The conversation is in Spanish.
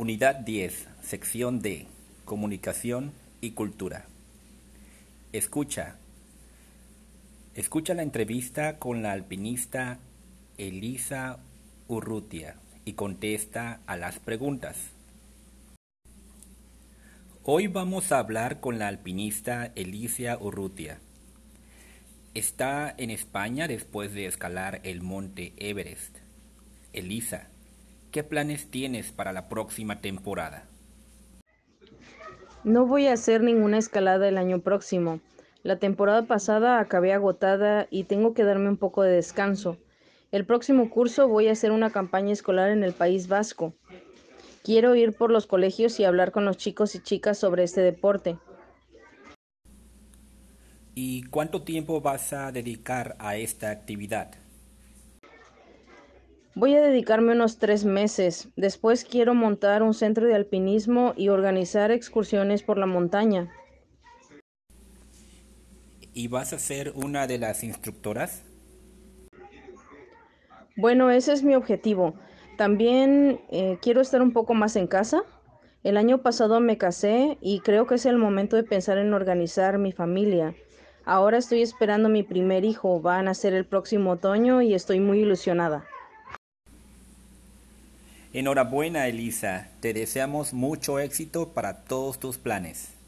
Unidad 10, sección D, Comunicación y Cultura. Escucha. Escucha la entrevista con la alpinista Elisa Urrutia y contesta a las preguntas. Hoy vamos a hablar con la alpinista Elisa Urrutia. Está en España después de escalar el monte Everest. Elisa, ¿qué planes tienes para la próxima temporada? No voy a hacer ninguna escalada el año próximo. La temporada pasada acabé agotada y tengo que darme un poco de descanso. El próximo curso voy a hacer una campaña escolar en el País Vasco. Quiero ir por los colegios y hablar con los chicos y chicas sobre este deporte. ¿Y cuánto tiempo vas a dedicar a esta actividad? Voy a dedicarme unos tres meses. Después quiero montar un centro de alpinismo y organizar excursiones por la montaña. ¿Y vas a ser una de las instructoras? Bueno, ese es mi objetivo. También eh, quiero estar un poco más en casa. El año pasado me casé y creo que es el momento de pensar en organizar mi familia. Ahora estoy esperando mi primer hijo. Va a nacer el próximo otoño y estoy muy ilusionada. Enhorabuena, Elisa. Te deseamos mucho éxito para todos tus planes.